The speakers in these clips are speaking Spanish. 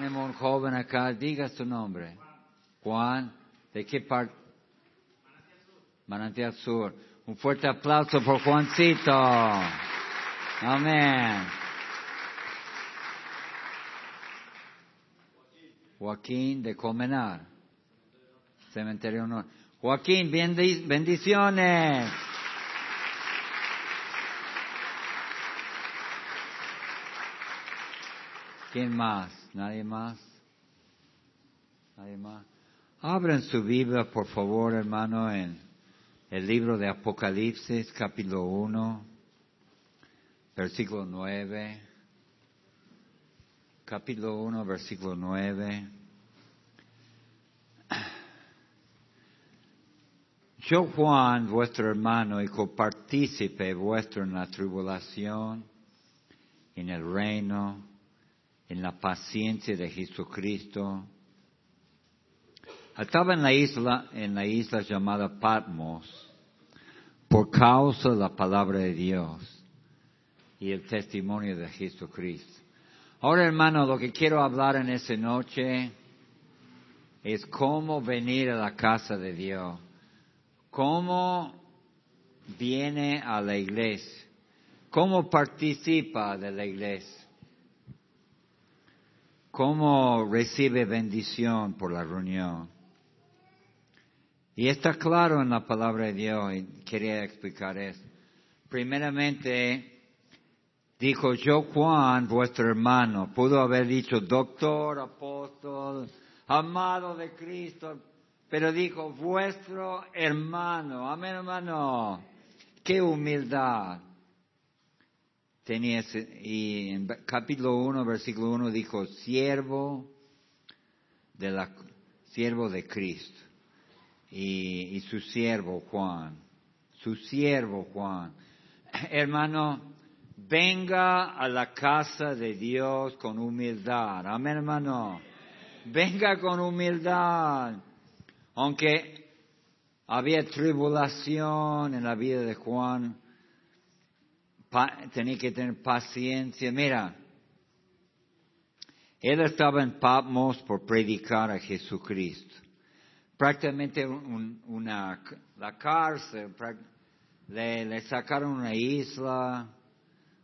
Tenemos un joven acá, diga su nombre. Juan, ¿de qué parte? Manantial Sur. Un fuerte aplauso por Juancito. Amén. Joaquín de Comenar. Cementerio Honor. Joaquín, bendi- bendiciones. ¿Quién más? ¿Nadie más? ¿Nadie más? Abran su Biblia, por favor, hermano, en el libro de Apocalipsis, capítulo 1, versículo 9. Capítulo 1, versículo 9. Yo, Juan, vuestro hermano y copartícipe vuestro en la tribulación, en el reino, en la paciencia de Jesucristo, estaba en la isla, en la isla llamada Patmos, por causa de la palabra de Dios y el testimonio de Jesucristo. Ahora, hermano, lo que quiero hablar en esta noche es cómo venir a la casa de Dios, cómo viene a la iglesia, cómo participa de la iglesia, cómo recibe bendición por la reunión. Y está claro en la palabra de Dios y quería explicar eso. Primeramente, dijo yo Juan, vuestro hermano, pudo haber dicho doctor, apóstol, amado de Cristo, pero dijo vuestro hermano, amén hermano, qué humildad. Tenía y en capítulo 1, versículo 1 dijo siervo de la, siervo de Cristo y, y su siervo Juan, su siervo Juan. Hermano, venga a la casa de Dios con humildad. Amén, hermano. Venga con humildad. Aunque había tribulación en la vida de Juan, tenía que tener paciencia. Mira, él estaba en Patmos por predicar a Jesucristo prácticamente un- una, la cárcel, le, le sacaron una isla,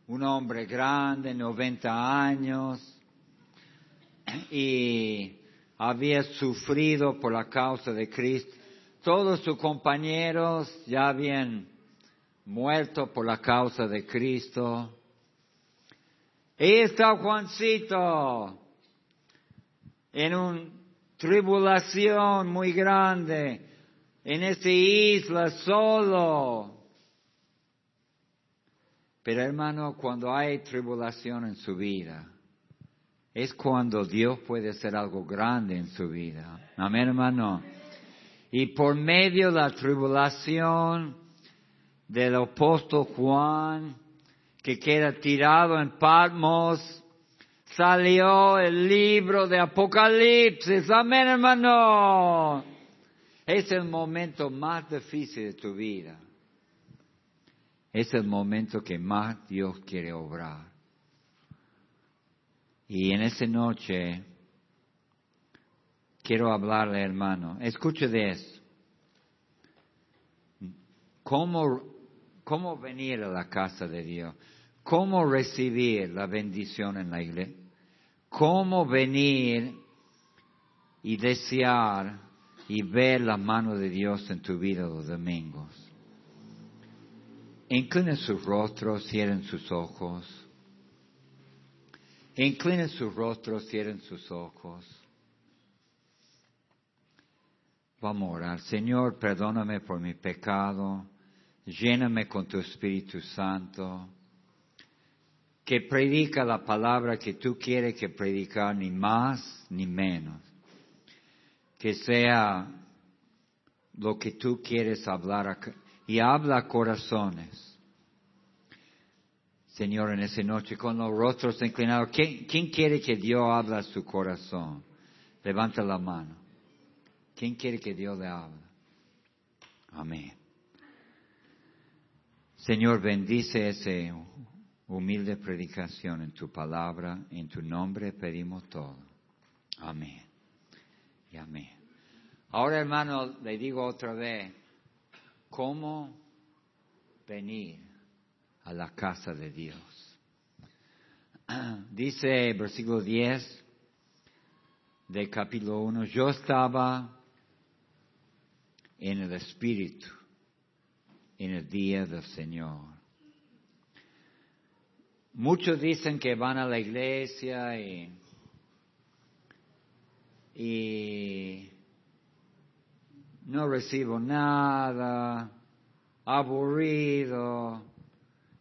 un hombre grande, 90 años, y había sufrido por la causa de Cristo. Todos sus compañeros ya habían muerto por la causa de Cristo. Ahí está Juancito en una tribulación muy grande, en esta isla solo. Pero hermano, cuando hay tribulación en su vida, es cuando Dios puede hacer algo grande en su vida. Amén, hermano. Y por medio de la tribulación del apóstol Juan, que queda tirado en Patmos, salió el libro de Apocalipsis. Amén, hermano. Es el momento más difícil de tu vida. Es el momento que más Dios quiere obrar. Y en esa noche quiero hablarle, hermano. Escuche de eso. ¿Cómo, cómo venir a la casa de Dios? ¿Cómo recibir la bendición en la iglesia? ¿Cómo venir y desear y ver la mano de Dios en tu vida los domingos? Inclinen sus rostros, cierren sus ojos. Inclinen sus rostros, cierren sus ojos. Vamos a orar. Señor, perdóname por mi pecado. Lléname con tu Espíritu Santo. Que predica la palabra que tú quieres que predicar, ni más ni menos. Que sea lo que tú quieres hablar y habla corazones. Señor, en esa noche con los rostros inclinados, ¿quién, quién quiere que Dios hable a su corazón? Levanta la mano. ¿Quién quiere que Dios le hable? Amén. Señor, bendice esa humilde predicación en tu palabra. En tu nombre pedimos todo. Amén. Y amén. Ahora, hermano, le digo otra vez, ¿cómo venir a la casa de Dios? Dice versículo 10 del capítulo 1, yo estaba en el Espíritu en el día del Señor. Muchos dicen que van a la iglesia y, y no recibo nada, aburrido,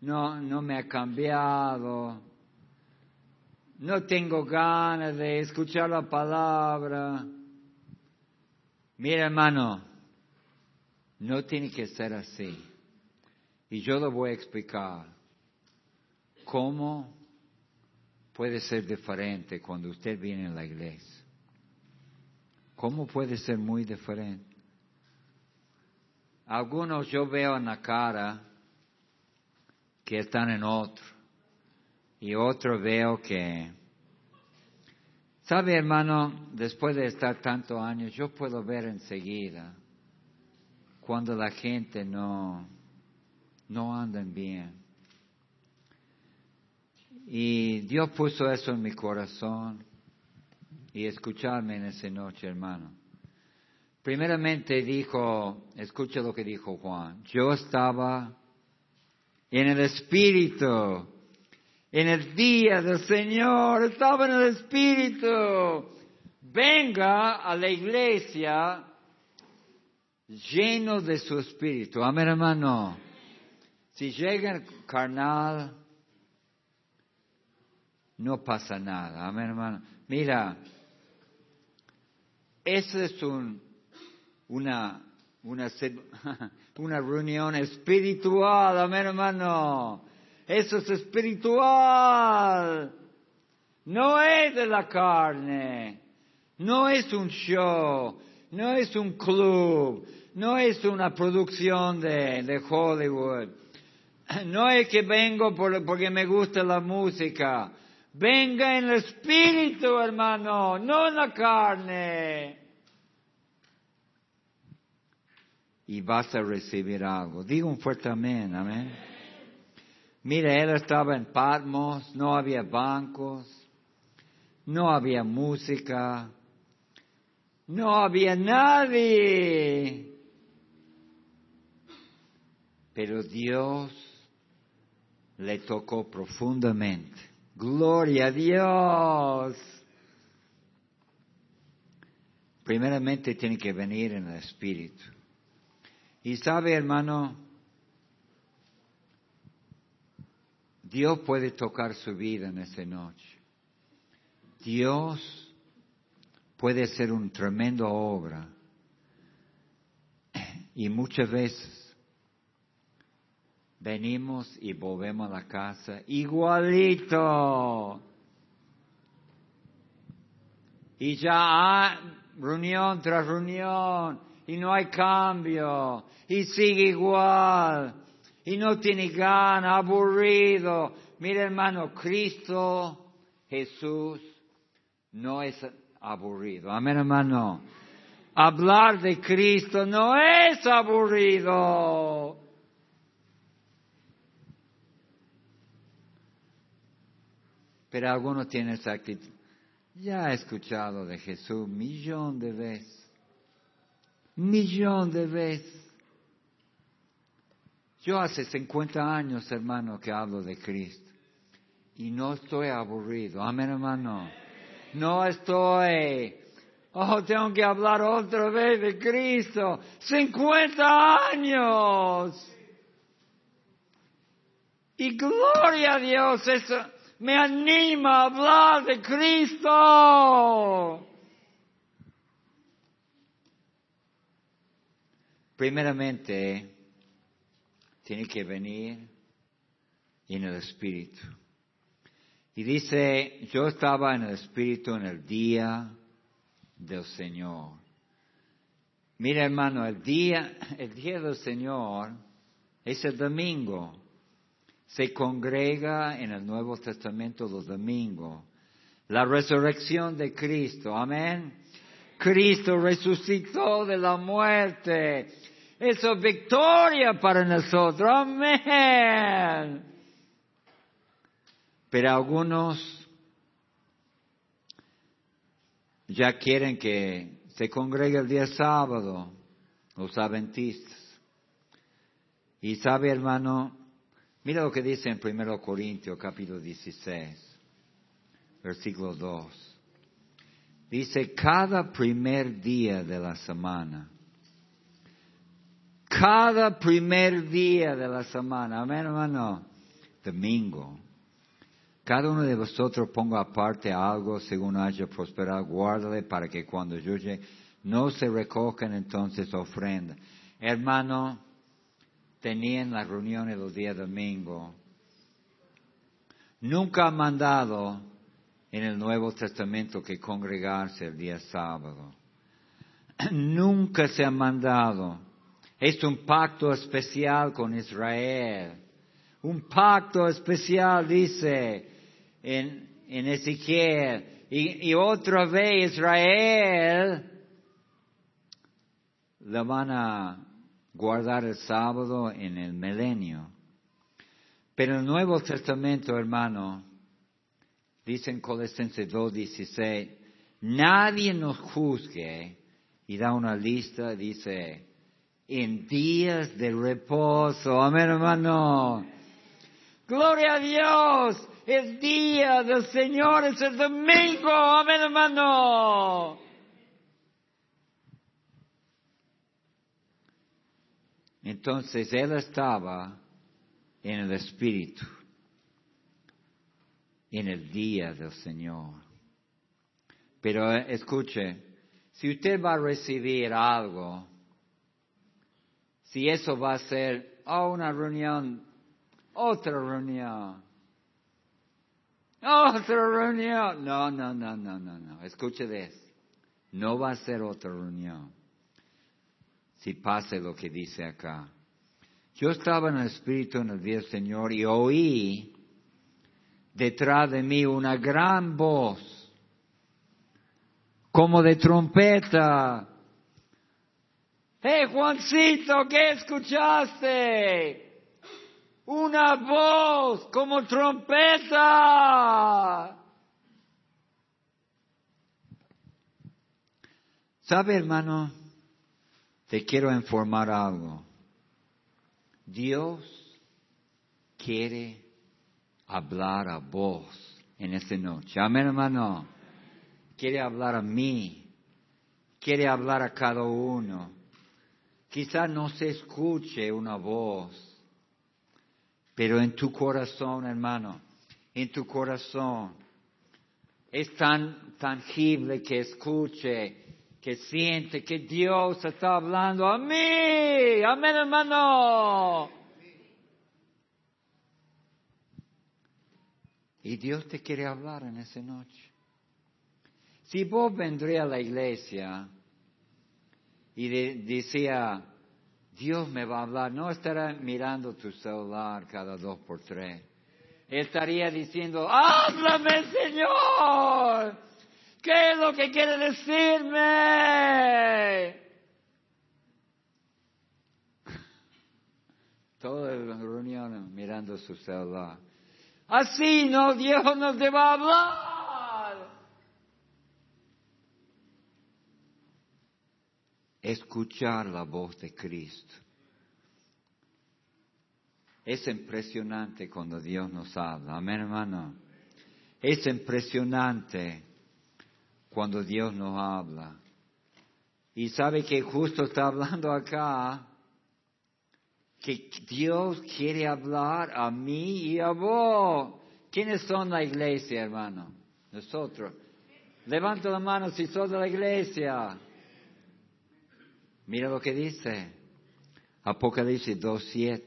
no, no me ha cambiado, no tengo ganas de escuchar la palabra. Mira hermano, no tiene que ser así. Y yo lo voy a explicar. ¿Cómo puede ser diferente cuando usted viene a la iglesia? ¿Cómo puede ser muy diferente? Algunos yo veo en la cara que están en otro. Y otro veo que... ¿Sabe, hermano? Después de estar tantos años, yo puedo ver enseguida cuando la gente no, no anda bien. Y Dios puso eso en mi corazón y escucharme en esa noche, hermano. Primeramente dijo, escucha lo que dijo Juan, yo estaba en el Espíritu, en el día del Señor, estaba en el Espíritu. Venga a la iglesia lleno de su espíritu. Amén, hermano. Si llega carnal, no pasa nada. Amén, hermano. Mira, eso es un, una, una, una reunión espiritual. Amén, hermano. Eso es espiritual. No es de la carne. No es un show. No es un club, no es una producción de, Hollywood. No es que vengo porque me gusta la música. Venga en el espíritu, hermano, no en la carne. Y vas a recibir algo. Digo un fuerte amén, amén. Mira, él estaba en Patmos, no había bancos, no había música, no había nadie. Pero Dios le tocó profundamente. Gloria a Dios. Primeramente tiene que venir en el Espíritu. Y sabe, hermano, Dios puede tocar su vida en esa noche. Dios puede ser una tremenda obra. Y muchas veces venimos y volvemos a la casa igualito. Y ya hay reunión tras reunión y no hay cambio y sigue igual y no tiene ganas, aburrido. Mira hermano, Cristo Jesús no es aburrido. Amén, hermano. Hablar de Cristo no es aburrido. Pero algunos tienen esa actitud. Ya he escuchado de Jesús millón de veces. Millón de veces. Yo hace 50 años, hermano, que hablo de Cristo. Y no estoy aburrido. Amén, hermano. No estoy, oh, tengo que hablar otra vez de Cristo. 50 años. Y gloria a Dios, eso me anima a hablar de Cristo. Primeramente, tiene que venir en el Espíritu. Y dice, yo estaba en el Espíritu en el día del Señor. Mira hermano, el día, el día del Señor es el domingo. Se congrega en el Nuevo Testamento los domingos. La resurrección de Cristo. Amén. Cristo resucitó de la muerte. Eso es victoria para nosotros. Amén. Pero algunos ya quieren que se congregue el día sábado, los adventistas. Y sabe, hermano, mira lo que dice en 1 Corintios capítulo 16, versículo 2. Dice, cada primer día de la semana, cada primer día de la semana, amén hermano, domingo, cada uno de vosotros ponga aparte algo según haya prosperado, guárdale para que cuando yo llegue no se recojan entonces ofrenda. Hermano, tenían las reuniones los días domingo. Nunca ha mandado en el Nuevo Testamento que congregarse el día sábado. Nunca se ha mandado. Es un pacto especial con Israel. Un pacto especial, dice, en, en Ezequiel. Y, y otra vez Israel la van a guardar el sábado en el milenio. Pero el Nuevo Testamento, hermano, dice en Colosenses 2.16, nadie nos juzgue y da una lista, dice, en días de reposo. Amén, hermano. Gloria a Dios. El día del Señor es el domingo. Amén, hermano. Entonces él estaba en el Espíritu, en el día del Señor. Pero escuche, si usted va a recibir algo, si eso va a ser oh, una reunión, otra reunión, otra reunión, no, no, no, no, no, no, escuche de no va a ser otra reunión si pase lo que dice acá. Yo estaba en el Espíritu en el día del Señor y oí detrás de mí una gran voz, como de trompeta. ¡Hey Juancito, qué escuchaste! Una voz como trompeta. ¿Sabe, hermano? te quiero informar algo. Dios quiere hablar a vos en esta noche. Amén, hermano. Quiere hablar a mí. Quiere hablar a cada uno. Quizá no se escuche una voz, pero en tu corazón, hermano, en tu corazón, es tan tangible que escuche que siente que Dios está hablando a mí. Amén, hermano. Y Dios te quiere hablar en esa noche. Si vos vendría a la iglesia y decía, Dios me va a hablar, no estará mirando tu celular cada dos por tres. Estaría diciendo, háblame Señor. ¿Qué es lo que quiere decirme? Toda la reunión mirando su celular. Así no, Dios no te va a hablar. Escuchar la voz de Cristo. Es impresionante cuando Dios nos habla. Amén, hermano. Es impresionante cuando Dios nos habla. Y sabe que justo está hablando acá que Dios quiere hablar a mí y a vos. ¿Quiénes son la iglesia, hermano? Nosotros. Levanta la mano si sos de la iglesia. Mira lo que dice. Apocalipsis 2.7.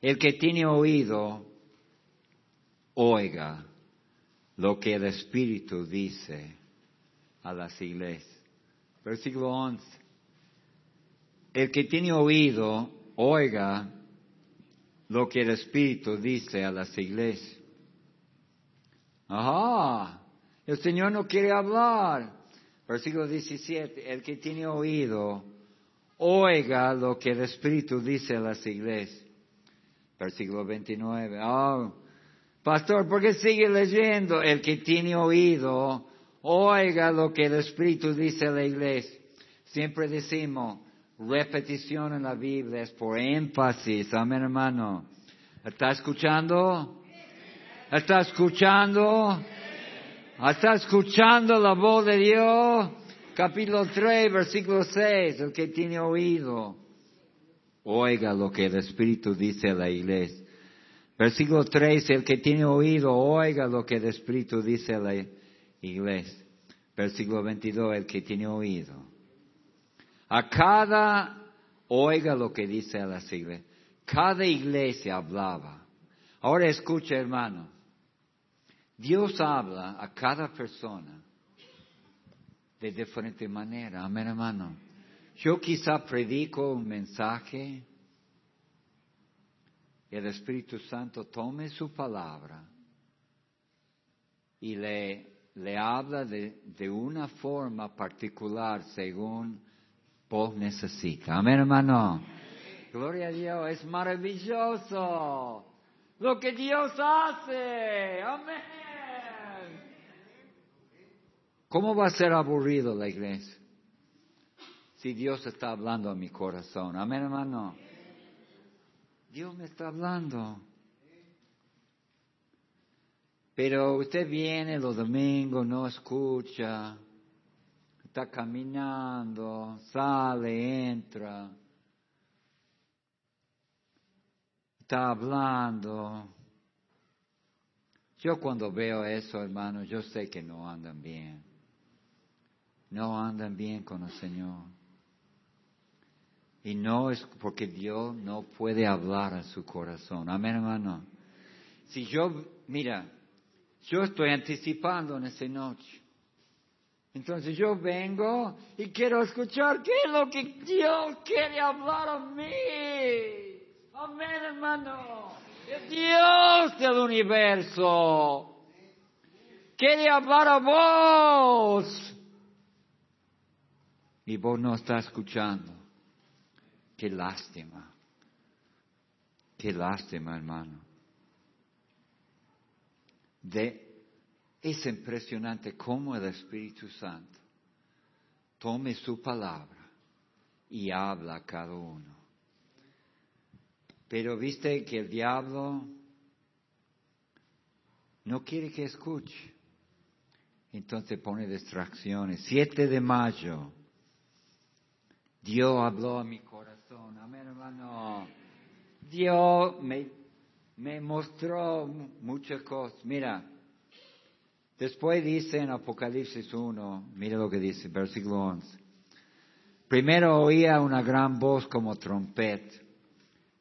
El que tiene oído, oiga lo que el Espíritu dice a las iglesias. Versículo 11. El que tiene oído, oiga lo que el Espíritu dice a las iglesias. Ajá. El Señor no quiere hablar. Versículo 17, el que tiene oído, oiga lo que el Espíritu dice a las iglesias. Versículo 29, oh, pastor, ¿por qué sigue leyendo? El que tiene oído, oiga lo que el Espíritu dice a la iglesia. Siempre decimos, repetición en la Biblia es por énfasis. Amén, hermano. ¿Está escuchando? ¿Está escuchando? ¿Está escuchando la voz de Dios? Capítulo 3, versículo 6. El que tiene oído, oiga lo que el Espíritu dice a la iglesia. Versículo 3, el que tiene oído, oiga lo que el Espíritu dice a la iglesia. Versículo 22, el que tiene oído. A cada, oiga lo que dice a la iglesia. Cada iglesia hablaba. Ahora escucha, hermano. Dios habla a cada persona de diferente manera. Amén, hermano. Yo quizá predico un mensaje y el Espíritu Santo tome su palabra y le, le habla de, de una forma particular según vos necesita. Amén, hermano. Gloria a Dios, es maravilloso lo que Dios hace. Amén. ¿Cómo va a ser aburrido la iglesia? Si Dios está hablando a mi corazón. Amén, hermano. Dios me está hablando. Pero usted viene los domingos, no escucha, está caminando, sale, entra, está hablando. Yo cuando veo eso, hermano, yo sé que no andan bien no andan bien con el Señor. Y no es porque Dios no puede hablar a su corazón. Amén, hermano. Si yo, mira, yo estoy anticipando en esa noche. Entonces yo vengo y quiero escuchar qué es lo que Dios quiere hablar a mí. Amén, hermano. El Dios del universo quiere hablar a vos y vos no estás escuchando. Qué lástima. Qué lástima, hermano. De, es impresionante cómo el Espíritu Santo tome su palabra y habla a cada uno. Pero viste que el diablo no quiere que escuche. Entonces pone distracciones. 7 de mayo Dios habló a mi corazón. Amén, hermano. Dios me, mostró muchas cosas. Mira, después dice en Apocalipsis 1, mira lo que dice, versículo 11. Primero oía una gran voz como trompeta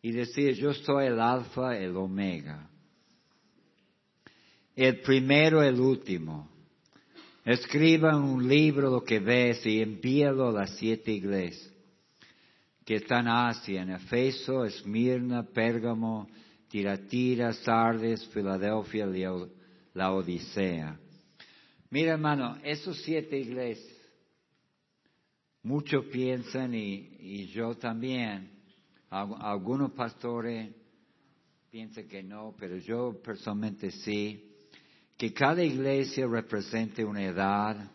y decía, yo soy el alfa, el omega, el primero, el último. Escriba un libro lo que ves y envíalo a las siete iglesias que están en Asia, en Efeso, Esmirna, Pérgamo, Tiratira, Sardes, Filadelfia, la Odisea. Mira hermano, esos siete iglesias, muchos piensan y, yo también, algunos pastores piensan que no, pero yo personalmente sí, que cada iglesia represente una edad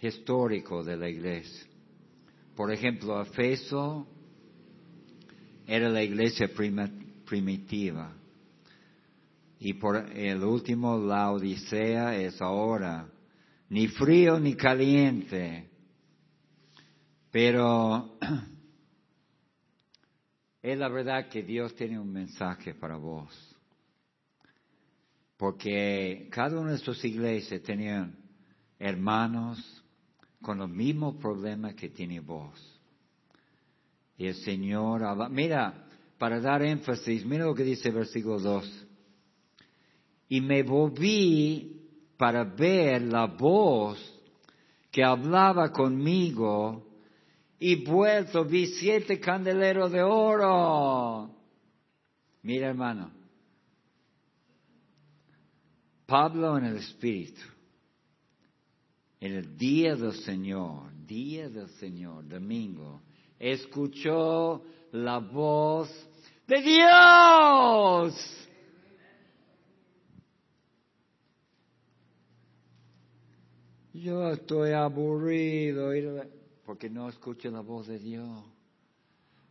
histórica de la iglesia. Por ejemplo, Efeso era la iglesia primitiva. Y por el último, la Odisea es ahora, ni frío ni caliente. Pero es la verdad que Dios tiene un mensaje para vos. Porque cada una de sus iglesias tenían hermanos, con los mismos problemas que tiene vos. Y el Señor, mira, para dar énfasis, mira lo que dice el versículo 2. Y me volví para ver la voz que hablaba conmigo y vuelto vi siete candeleros de oro. Mira hermano, Pablo en el Espíritu el día del Señor, día del Señor, domingo, escuchó la voz de Dios. Yo estoy aburrido porque no escucho la voz de Dios.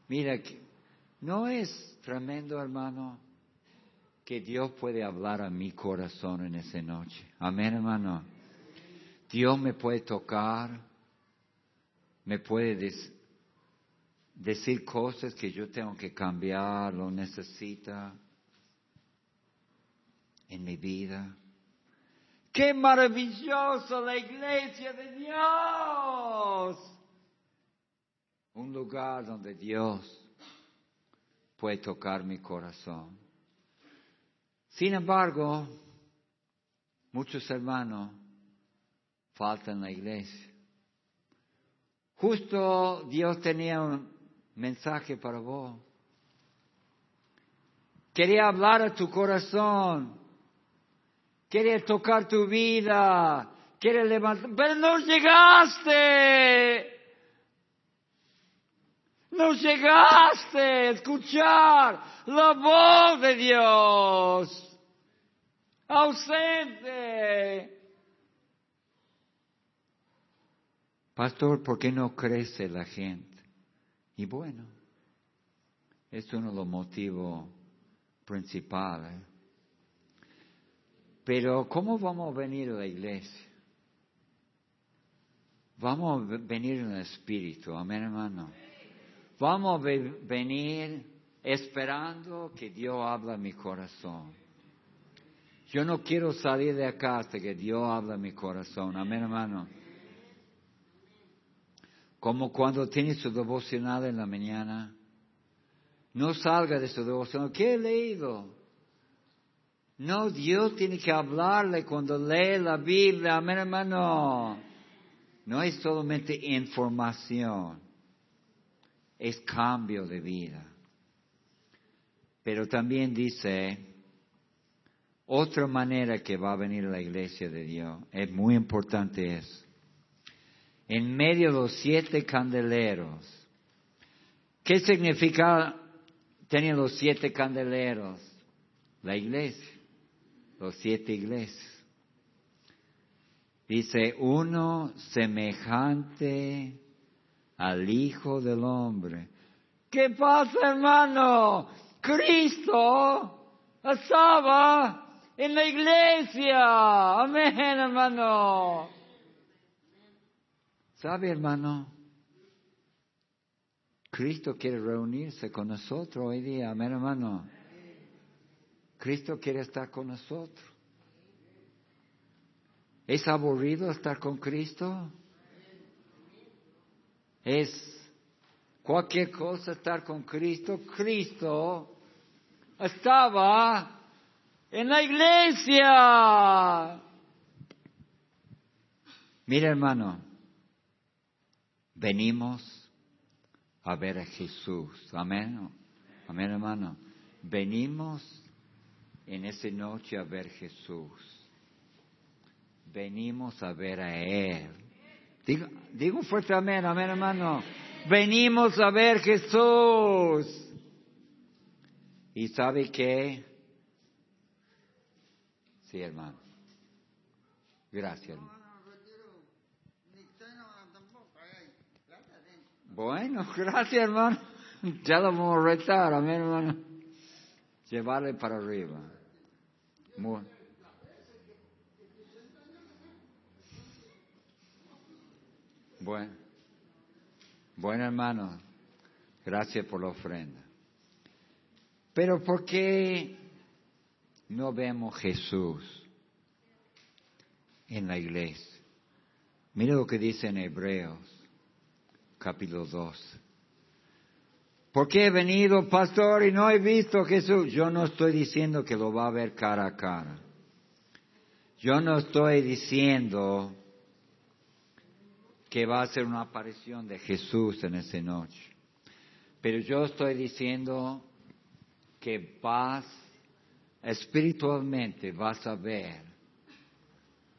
Mira, ¿no es tremendo, hermano, que Dios puede hablar a mi corazón en esa noche? Amén, hermano. Dios me puede tocar, me puede decir cosas que yo tengo que cambiar, lo necesita en mi vida. Qué maravilloso la iglesia de Dios. Un lugar donde Dios puede tocar mi corazón. Sin embargo, muchos hermanos faltan en la iglesia. Justo Dios tenía un mensaje para vos. Quería hablar a tu corazón quiere tocar tu vida, quiere levantar, pero no llegaste. No llegaste a escuchar la voz de Dios. Ausente. Pastor, ¿por qué no crece la gente? Y bueno, es uno de los motivos principales. Pero ¿cómo vamos a venir a la iglesia? Vamos a venir en el Espíritu, amén hermano. Vamos a venir esperando que Dios hable a mi corazón. Yo no quiero salir de acá hasta que Dios hable a mi corazón, amén hermano. Como cuando tiene su devocional en la mañana, no salga de su devocional. ¿Qué he leído? No, Dios tiene que hablarle cuando lee la Biblia, amén hermano. No es solamente información, es cambio de vida. Pero también dice, otra manera que va a venir la iglesia de Dios, es muy importante eso. En medio de los siete candeleros, ¿qué significa tener los siete candeleros? La iglesia los siete iglesias. Dice, uno semejante al Hijo del Hombre. ¿Qué pasa, hermano? Cristo estaba en la iglesia. Amén, hermano. ¿Sabe, hermano? Cristo quiere reunirse con nosotros hoy día. Amén, hermano. Cristo quiere estar con nosotros. ¿Es aburrido estar con Cristo? ¿Es cualquier cosa estar con Cristo? Cristo estaba en la iglesia. Mira hermano, venimos a ver a Jesús. Amén. Amén hermano. Venimos en esa noche a ver Jesús. Venimos a ver a Él. Digo, digo fuerte amén, amén hermano. Venimos a ver Jesús. ¿Y sabe qué? Sí, hermano. Gracias. Bueno, gracias hermano. Ya lo vamos a retar, amén hermano. Llevarle para arriba. Bueno, bueno hermano, gracias por la ofrenda. Pero ¿por qué no vemos Jesús en la iglesia? Mira lo que dice en Hebreos, capítulo 2. ¿Por qué he venido, pastor, y no he visto a Jesús? Yo no estoy diciendo que lo va a ver cara a cara. Yo no estoy diciendo que va a ser una aparición de Jesús en esa noche. Pero yo estoy diciendo que vas, espiritualmente vas a ver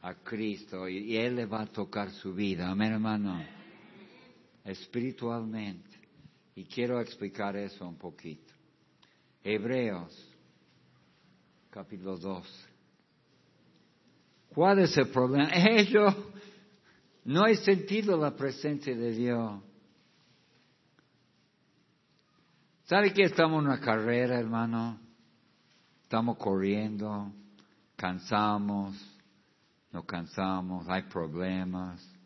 a Cristo y, Él le va a tocar su vida. Amén, hermano. Espiritualmente. Y quiero explicar eso un poquito. Hebreos, capítulo 2. ¿Cuál es el problema? Ellos no he sentido la presencia de Dios. ¿Sabe que estamos en una carrera, hermano? Estamos corriendo, cansamos, nos cansamos, hay problemas.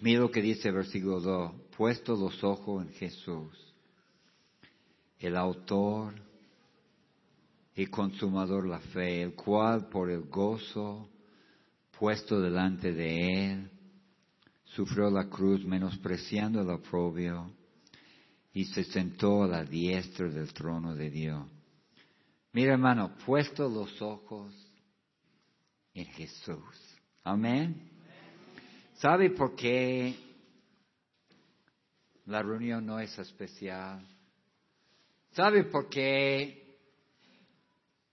Mira lo que dice el versículo 2, puesto los ojos en Jesús, el autor y consumador la fe, el cual por el gozo puesto delante de él, sufrió la cruz menospreciando el oprobio y se sentó a la diestra del trono de Dios. Mira hermano, puesto los ojos en Jesús. Amén. ¿Sabe por qué la reunión no es especial? ¿Sabe por qué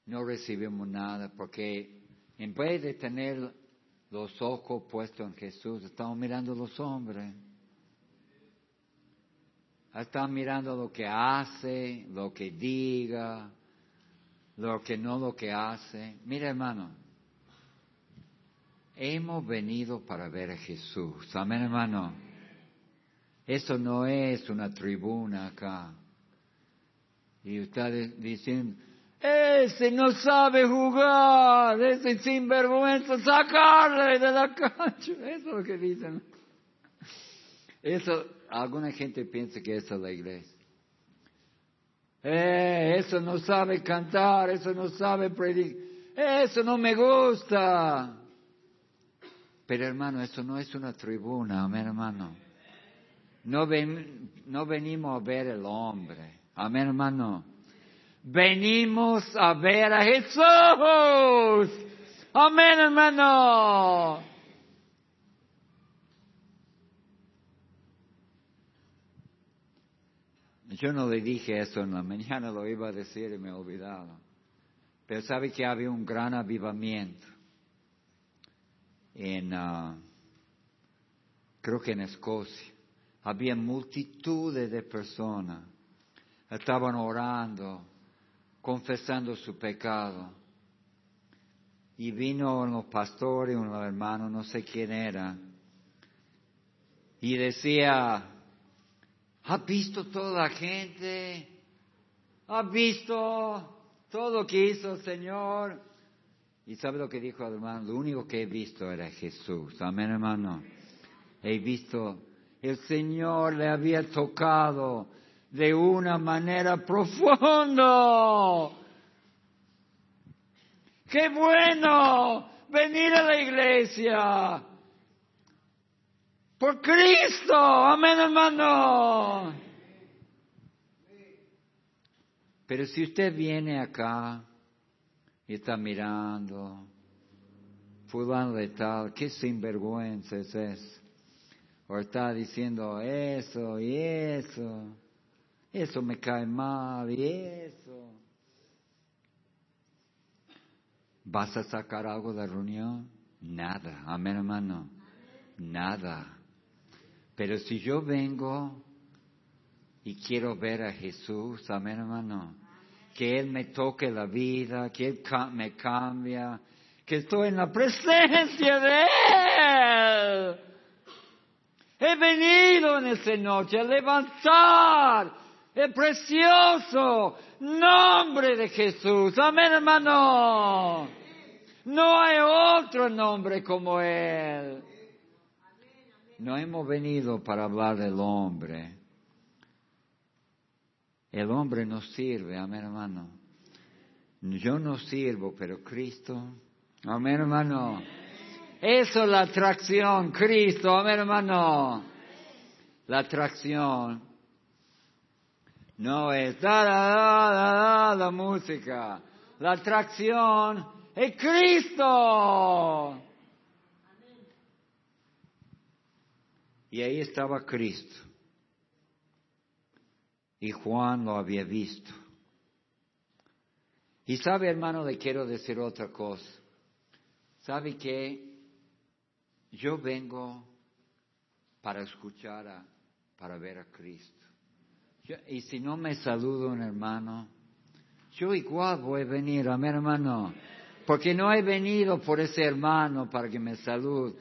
no recibimos nada? Porque en vez de tener los ojos puestos en Jesús, estamos mirando a los hombres. Están mirando lo que hace, lo que diga, lo que no lo que hace. Mira hermano, hemos venido para ver a Jesús. Amén hermano. Eso no es una tribuna acá. Y usted diciendo, ese no sabe jugar, ese sinvergüenza, sacarle de la cancha. Eso es lo que dicen. Eso, alguna gente piensa que eso es la iglesia. Eh, eso no sabe cantar, eso no sabe predicar, eso no me gusta. Pero hermano, eso no es una tribuna, amén hermano. No, ven, no venimos a ver el hombre, amén hermano. Venimos a ver a Jesús. Amén hermano. Yo no le dije eso en la mañana, lo iba a decir y me he olvidado. Pero sabe que había un gran avivamiento en, uh, creo que en Escocia. Había multitudes de personas. Estaban orando, confesando su pecado. Y vino unos pastores, un hermano, no sé quién era, y decía, ¿Ha visto toda la gente? ¿Ha visto todo lo que hizo el Señor? Y sabe lo que dijo el hermano, lo único que he visto era Jesús. Amén, hermano. He visto, el Señor le había tocado de una manera profunda. ¡Qué bueno venir a la iglesia! Por Cristo, amén hermano. Pero si usted viene acá y está mirando, fulano de tal, qué sinvergüenza es. O está diciendo eso y eso, eso me cae mal y eso. ¿Vas a sacar algo de la reunión? Nada, amén hermano, nada. Pero si yo vengo y quiero ver a Jesús, amén hermano, que Él me toque la vida, que Él me cambia, que estoy en la presencia de Él. He venido en esta noche a levantar el precioso nombre de Jesús. Amén, hermano. No hay otro nombre como Él. No hemos venido para hablar del hombre. El hombre no sirve, amén hermano. Yo no sirvo, pero Cristo, amén hermano. Eso es la atracción, Cristo, amén hermano. La atracción no es da, da, da, da, la música. La atracción es Cristo. Y ahí estaba Cristo. Y Juan lo había visto. Y sabe, hermano, le quiero decir otra cosa. ¿Sabe que Yo vengo para escuchar, a, para ver a Cristo. y si no me saludo un hermano, yo igual voy a venir, hermano. Porque no he venido por ese hermano para que me salude.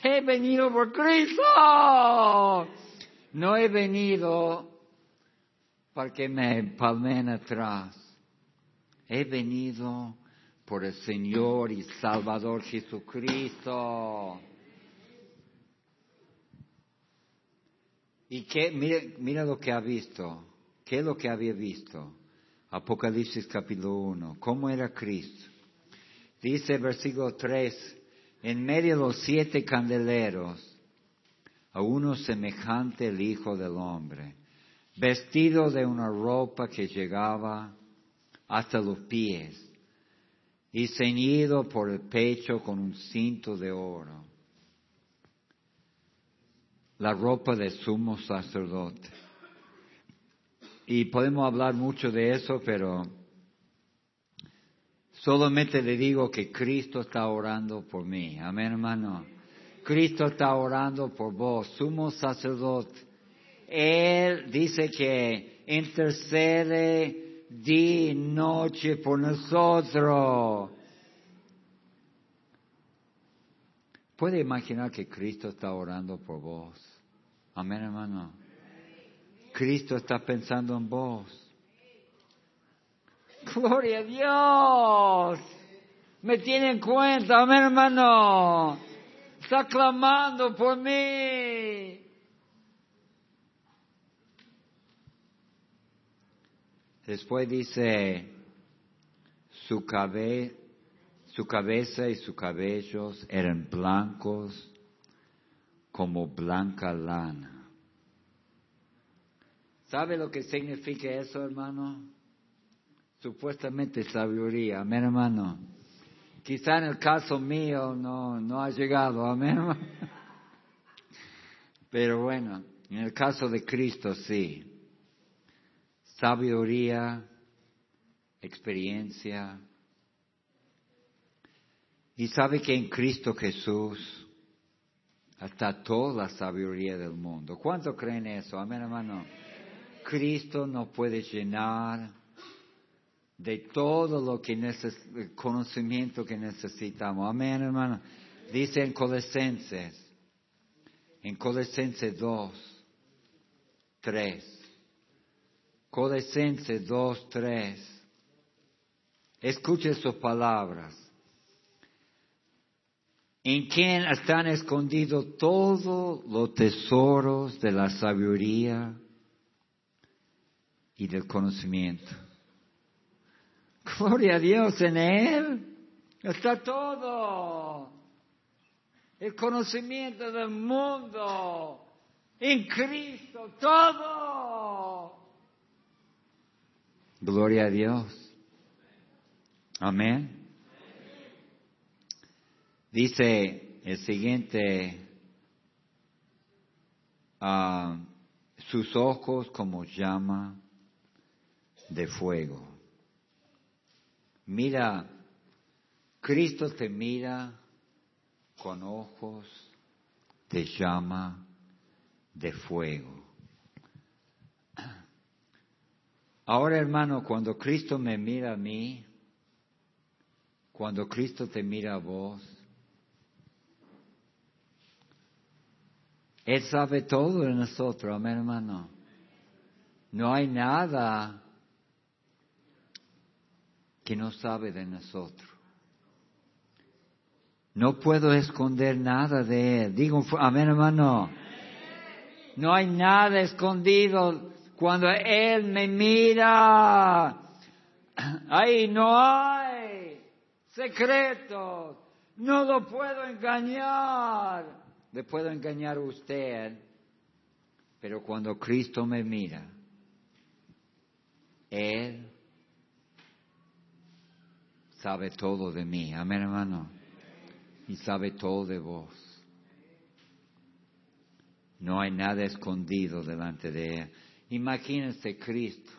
He venido por Cristo. No he venido para que me palmen atrás. He venido por el Señor y Salvador Jesucristo. Y que, mira, lo que ha visto. ¿Qué es lo que había visto? Apocalipsis capítulo 1. ¿Cómo era Cristo? Dice versículo 3. En medio de los siete candeleros, a uno semejante el Hijo del Hombre, vestido de una ropa que llegaba hasta los pies y ceñido por el pecho con un cinto de oro la ropa de sumo sacerdote. Y podemos hablar mucho de eso, pero solamente le digo que Cristo está orando por mí. Amén, hermano. Cristo está orando por vos, sumo sacerdote. Él dice que intercede día y noche por nosotros. ¿Puede imaginar que Cristo está orando por vos? Amén, hermano. Cristo está pensando en vos. Gloria a Dios. Me tiene en cuenta, amén, hermano. Está clamando por mí. Después dice, su, su cabeza y sus cabellos eran blancos como blanca lana. ¿Sabe lo que significa eso, hermano? Supuestamente sabiduría, amén, hermano. Quizá en el caso mío no, no ha llegado, amén, hermano. Pero bueno, en el caso de Cristo sí. Sabiduría, experiencia. Y sabe que en Cristo Jesús hasta toda la sabiduría del mundo. ¿Cuánto creen eso? Amén, hermano. Cristo nos puede llenar de todo lo que el conocimiento que necesitamos. Amén, hermano. Dice en Colosenses, en Colosenses 2, 3. Colosenses 2, 3. Escuche sus palabras en quien están escondidos todos los tesoros de la sabiduría y del conocimiento. Gloria a Dios en Él. Está todo. El conocimiento del mundo. En Cristo. Todo. Gloria a Dios. Amén. Dice el siguiente, ah, sus ojos como llama de fuego. Mira, Cristo te mira con ojos de llama de fuego. Ahora, hermano, cuando Cristo me mira a mí, cuando Cristo te mira a vos, Él sabe todo de nosotros, amén hermano. No hay nada que no sabe de nosotros. No puedo esconder nada de Él. Digo, amén hermano. No hay nada escondido cuando Él me mira. Ahí no hay secretos. No lo puedo engañar le puedo engañar a usted, pero cuando Cristo me mira, Él sabe todo de mí. Amén, hermano. Y sabe todo de vos. No hay nada escondido delante de Él. Imagínense Cristo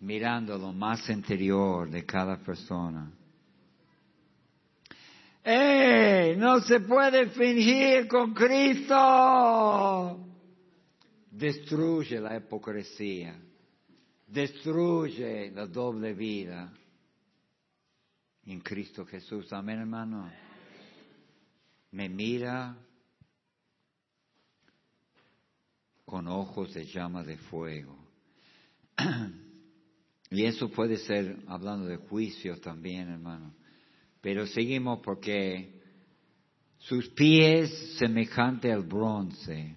mirando lo más interior de cada persona ¡Ey! No se puede fingir con Cristo. Destruye la hipocresía. Destruye la doble vida. En Cristo Jesús. Amén, hermano. Me mira con ojos de llama de fuego. y eso puede ser hablando de juicio también, hermano. Pero seguimos porque sus pies semejante al bronce,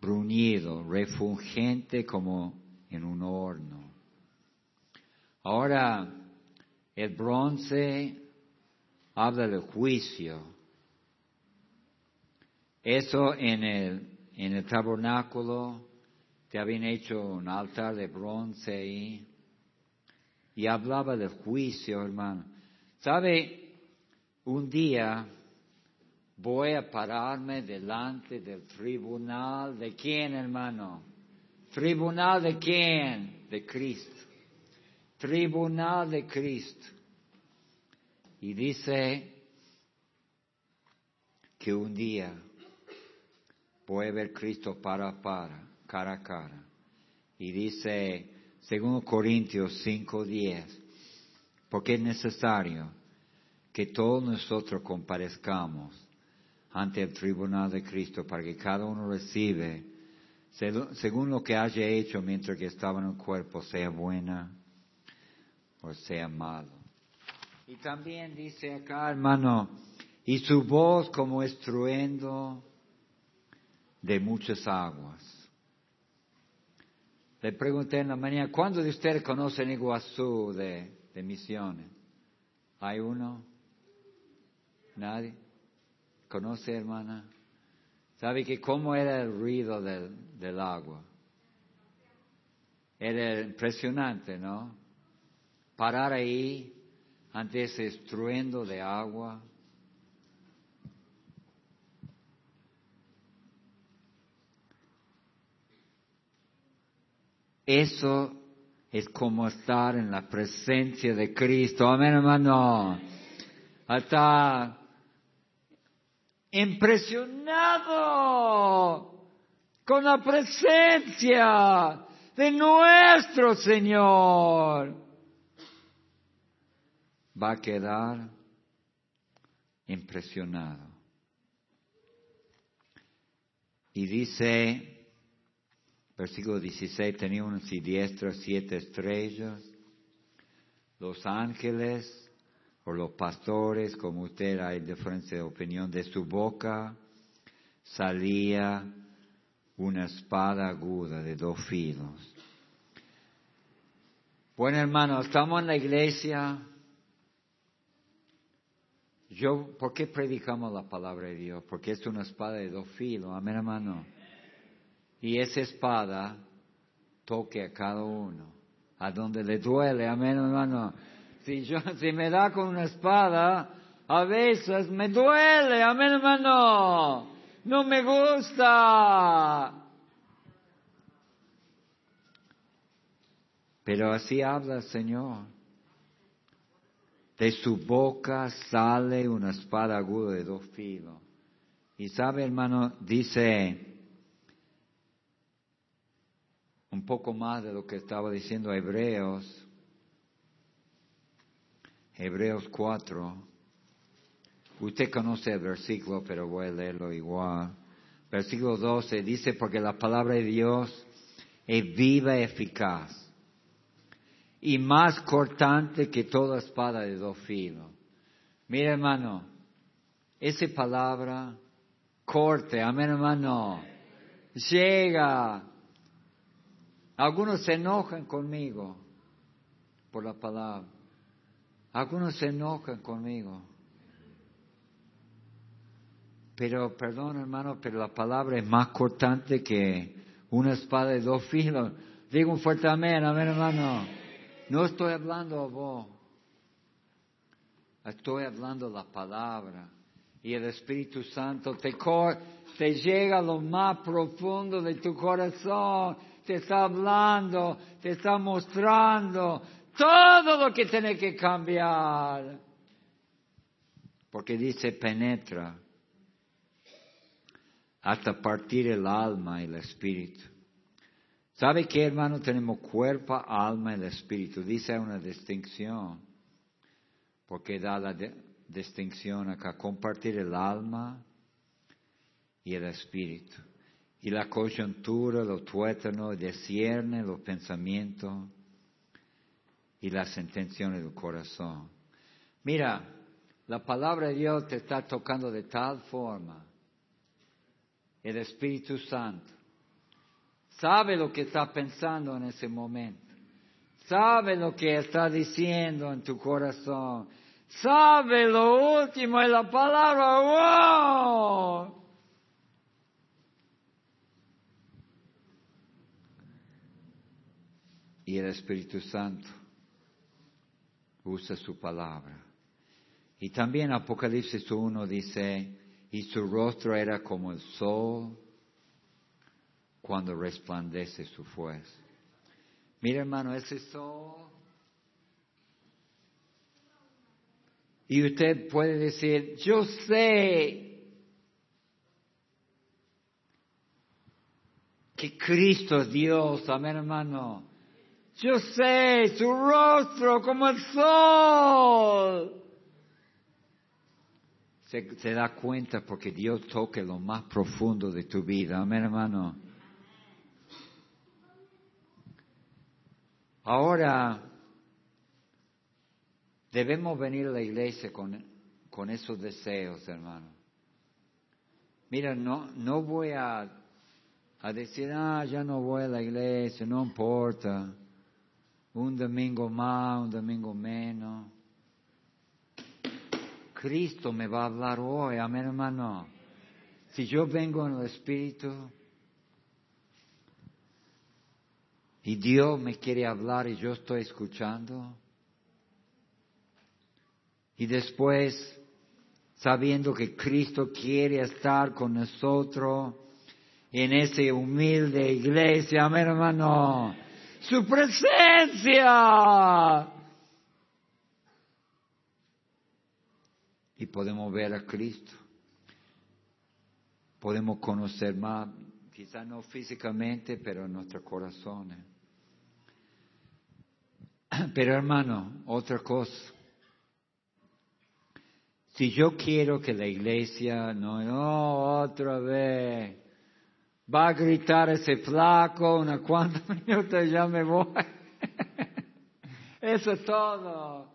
bruñido, refulgente como en un horno. Ahora, el bronce habla del juicio. Eso en el, en el tabernáculo te habían hecho un altar de bronce ahí y hablaba del juicio, hermano. ¿Sabe? Un día voy a pararme delante del tribunal de quién, hermano? Tribunal de quién? De Cristo. Tribunal de Cristo. Y dice que un día a ver Cristo para para, cara a cara. Y dice, según Corintios 5:10, porque es necesario que todos nosotros comparezcamos ante el tribunal de Cristo para que cada uno recibe según lo que haya hecho mientras que estaba en el cuerpo, sea buena o sea malo. Y también dice acá, hermano, y su voz como estruendo de muchas aguas. Le pregunté en la mañana, ¿cuántos de ustedes conocen Iguazú de de misiones. ¿Hay uno? ¿Nadie? ¿Conoce, hermana? ¿Sabe que cómo era el ruido del, del agua? Era impresionante, ¿no? Parar ahí ante ese estruendo de agua. Eso es como estar en la presencia de Cristo. Amén, hermano. Está impresionado con la presencia de nuestro Señor. Va a quedar impresionado. Y dice Versículo 16, tenía un siniestro siete estrellas. Los ángeles o los pastores, como usted hay diferencia de opinión, de su boca salía una espada aguda de dos filos. Bueno, hermano, estamos en la iglesia. Yo, ¿por qué predicamos la palabra de Dios? Porque es una espada de dos filos. Amén, hermano y esa espada toque a cada uno, a donde le duele, amén hermano. Si yo, si me da con una espada, a veces me duele, amén hermano. No me gusta. Pero así habla el Señor. De su boca sale una espada aguda de dos filos. Y sabe, hermano, dice un poco más de lo que estaba diciendo Hebreos, Hebreos 4. Usted conoce el versículo, pero voy a leerlo igual. Versículo 12 dice, porque la palabra de Dios es viva y eficaz y más cortante que toda espada de dos filos. Mira, hermano, esa palabra corte, amén, hermano, llega algunos se enojan conmigo por la palabra. Algunos se enojan conmigo. Pero, perdón hermano, pero la palabra es más cortante que una espada de dos filos. Digo un fuerte amén, amén hermano. No estoy hablando a vos. Estoy hablando la palabra. Y el Espíritu Santo te, te llega a lo más profundo de tu corazón te está hablando, te está mostrando todo lo que tiene que cambiar. porque dice penetra hasta partir el alma y el espíritu. ¿Sabe qué, hermano? Tenemos cuerpo, alma y el espíritu. Dice una distinción, porque da la distinción acá, compartir el alma y el espíritu. Y la coyuntura, lo tuétano, discierne los pensamientos y las intenciones del corazón. Mira, la palabra de Dios te está tocando de tal forma. El Espíritu Santo sabe lo que está pensando en ese momento. Sabe lo que está diciendo en tu corazón. Sabe lo último de la palabra. ¡Wow! Y el Espíritu Santo usa su palabra. Y también Apocalipsis 1 dice, y su rostro era como el sol cuando resplandece su fuerza. Mira hermano, ese sol. Y usted puede decir, yo sé que Cristo es Dios, amén hermano. Yo sé su rostro como el sol. Se, da cuenta porque Dios toque lo más profundo de tu vida. Amén, hermano. Ahora, debemos venir a la iglesia con, con esos deseos, hermano. Mira, no, no voy a, a decir, ah, ya no voy a la iglesia, no importa un domingo más, un domingo menos. Cristo me va a hablar hoy, amén hermano. Si yo vengo en el Espíritu y Dios me quiere hablar y yo estoy escuchando, y después sabiendo que Cristo quiere estar con nosotros en esa humilde iglesia, amén hermano su presencia. Y podemos ver a Cristo. Podemos conocer más, quizás no físicamente, pero en nuestros corazones. Pero hermano, otra cosa. Si yo quiero que la iglesia, no, no, otra vez, Va a gritar ese flaco, una cuanta minutos ya me voy. Eso es todo.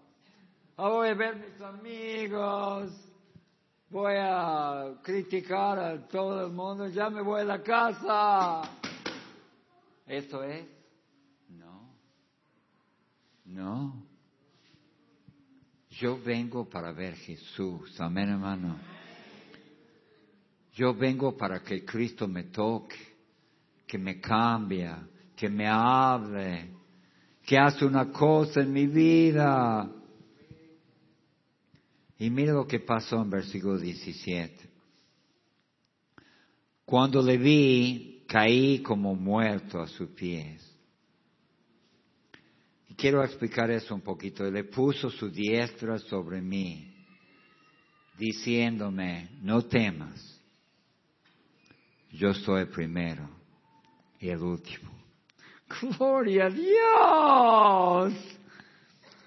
Ah, voy a ver mis amigos. Voy a criticar a todo el mundo. Ya me voy a la casa. ¿Eso es? No. No. Yo vengo para ver Jesús. Amén, hermano. Yo vengo para que Cristo me toque, que me cambia, que me hable, que hace una cosa en mi vida. Y mira lo que pasó en versículo 17. Cuando le vi, caí como muerto a sus pies. Y quiero explicar eso un poquito. Le puso su diestra sobre mí, diciéndome, no temas yo soy el primero y el último. Gloria a Dios.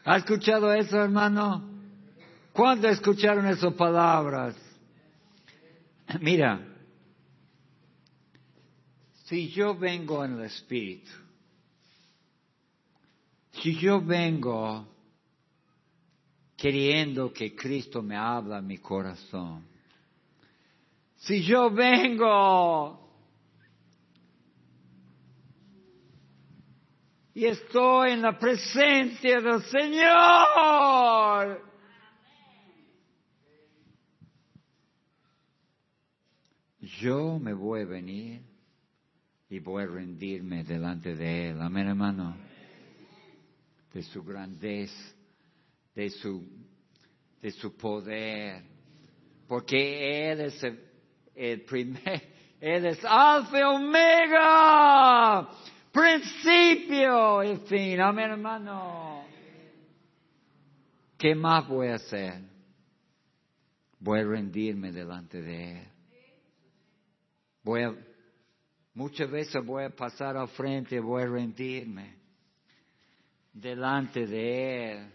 ¿Ha escuchado eso, hermano? ¿Cuándo escucharon esas palabras? Mira, si yo vengo en el Espíritu, si yo vengo queriendo que Cristo me habla en mi corazón, si yo vengo y estoy en la presencia del Señor, yo me voy a venir y voy a rendirme delante de Él. Amén, hermano. De su grandeza, de su, de su poder. Porque Él es el el primer, Él es alfa omega, principio y fin. Amén, hermano. ¿Qué más voy a hacer? voy a rendirme delante de Él. Voy a, muchas veces voy a pasar al frente, voy a rendirme delante de Él.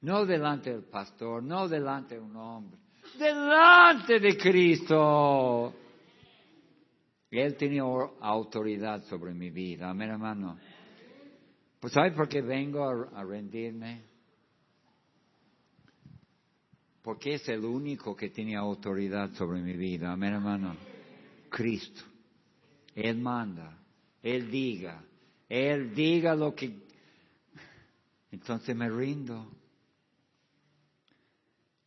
No delante del pastor, no delante de un hombre, delante de Cristo. Él tenía autoridad sobre mi vida. Amén, hermano. Pues ¿sabe por qué vengo a, rendirme? Porque es el único que tiene autoridad sobre mi vida. Amén, hermano. Cristo. Él manda. Él diga. Él diga lo que... Entonces me rindo.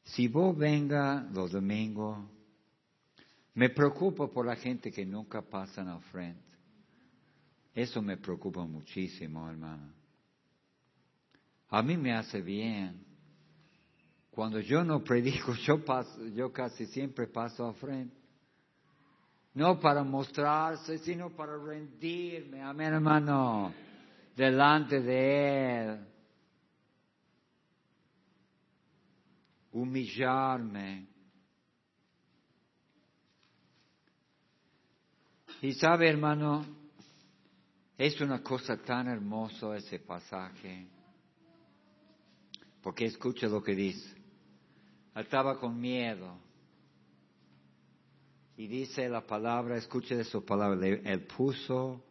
Si vos venga los domingos, me preocupo por la gente que nunca pasan al frente. Eso me preocupa muchísimo, hermano. A mí me hace bien. Cuando yo no predico, yo, yo casi siempre paso al frente. No para mostrarse, sino para rendirme, amén hermano, delante de Él. Humillarme. Y sabe, hermano, es una cosa tan hermosa ese pasaje. Porque escucha lo que dice. Estaba con miedo. Y dice la palabra, escuche de su palabra, Él puso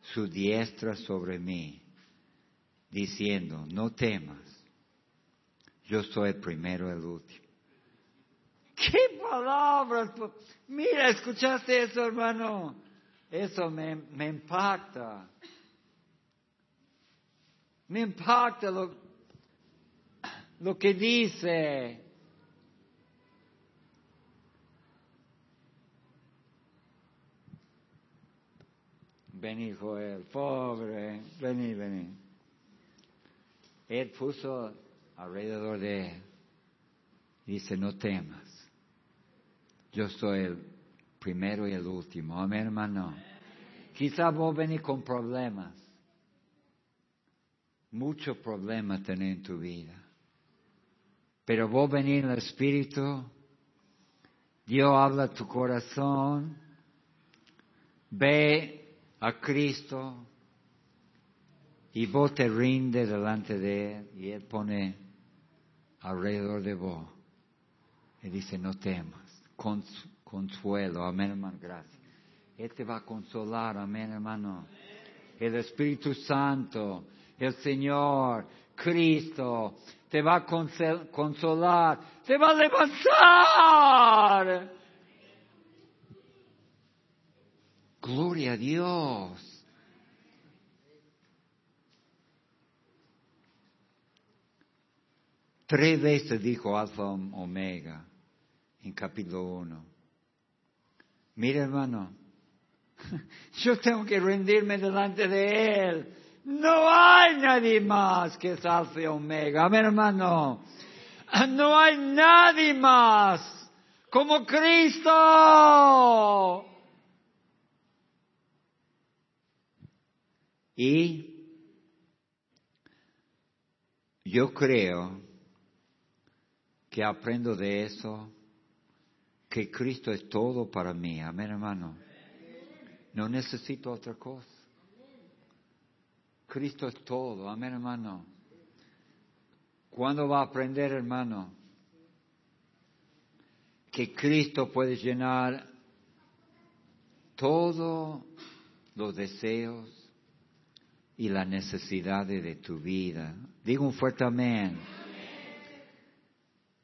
su diestra sobre mí, diciendo, no temas, yo soy el primero el último. ¿Qué palabras? Mira, ¿escuchaste eso, hermano? Eso me, me impacta. Me impacta lo, lo que dice. Vení, Joel, pobre, vení, vení. Él puso alrededor de él. Dice, no temas. Yo soy el primero y el último. Amén, hermano. Quizá vos venís con problemas. Muchos problemas tenés en tu vida. Pero vos venís en el Espíritu. Dios habla a tu corazón. Ve a Cristo y vos te rinde delante de Él y Él pone alrededor de vos y dice no temas, consuelo, amén hermano, gracias. Él te va a consolar, amén hermano. El Espíritu Santo, el Señor, Cristo, te va a consolar, te va a levantar. Gloria a Dios. Tres veces dijo Alfa Omega en capítulo 1. Mira hermano, yo tengo que rendirme delante de Él. No hay nadie más que es Alfa y Omega. Amén hermano. No hay nadie más como Cristo. Y yo creo que aprendo de eso, que Cristo es todo para mí. Amén, hermano. No necesito otra cosa. Cristo es todo. Amén, hermano. ¿Cuándo va a aprender, hermano? Que Cristo puede llenar todos los deseos y las necesidades de tu vida. Digo un fuerte amén.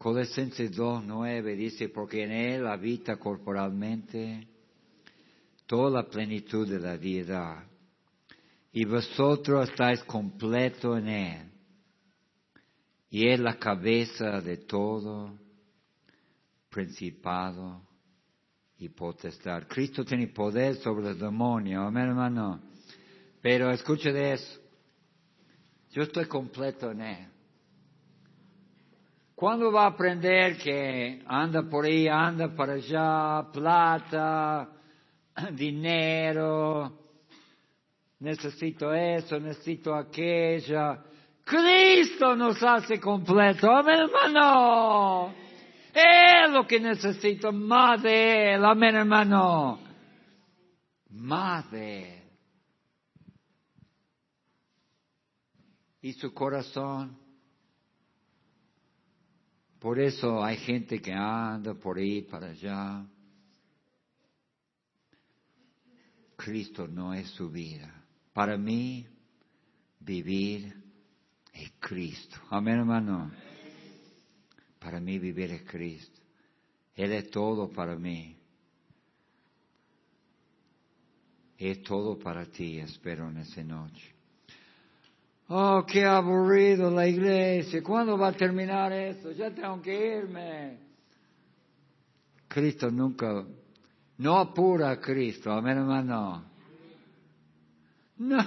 Colosenses 2.9 dice, porque en Él habita corporalmente toda la plenitud de la deidad. Y vosotros estáis completo en Él. Y es la cabeza de todo principado y potestad. Cristo tiene poder sobre el demonio. Amén, hermano. Pero escuche de eso. Yo estoy completo en Él. ¿Cuándo va a aprender que anda por ahí, anda para allá, plata, dinero, necesito eso, necesito aquella, Cristo nos hace completo. Amén, hermano. Es lo que necesito, más de Él. Amén, hermano. Más de Él. Y su corazón. Por eso hay gente que anda por ahí, para allá. Cristo no es su vida. Para mí, vivir es Cristo. Amén, hermano. Para mí vivir es Cristo. Él es todo para mí. Es todo para ti, espero en esa noche. Oh, qué aburrido la iglesia. ¿Cuándo va a terminar eso? Ya tengo que irme. Cristo nunca, no apura a Cristo, amén hermano. No,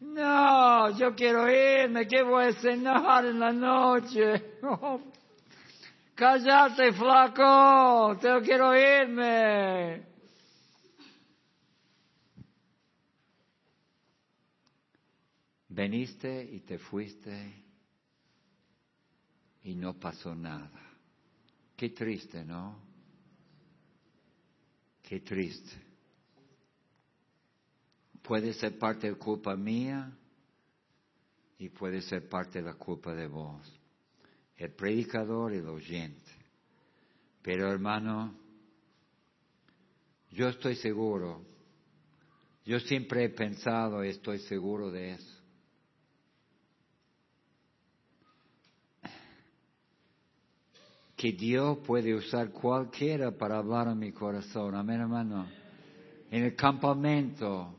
no, yo quiero irme, ¿qué voy a cenar en la noche? Cállate, flaco, te quiero irme. Veniste y te fuiste y no pasó nada. Qué triste, ¿no? Qué triste. Puede ser parte de culpa mía y puede ser parte de la culpa de vos el predicador y el oyente. Pero hermano, yo estoy seguro, yo siempre he pensado y estoy seguro de eso. Que Dios puede usar cualquiera para hablar a mi corazón. Amén, hermano. En el campamento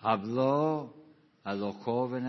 habló a los jóvenes.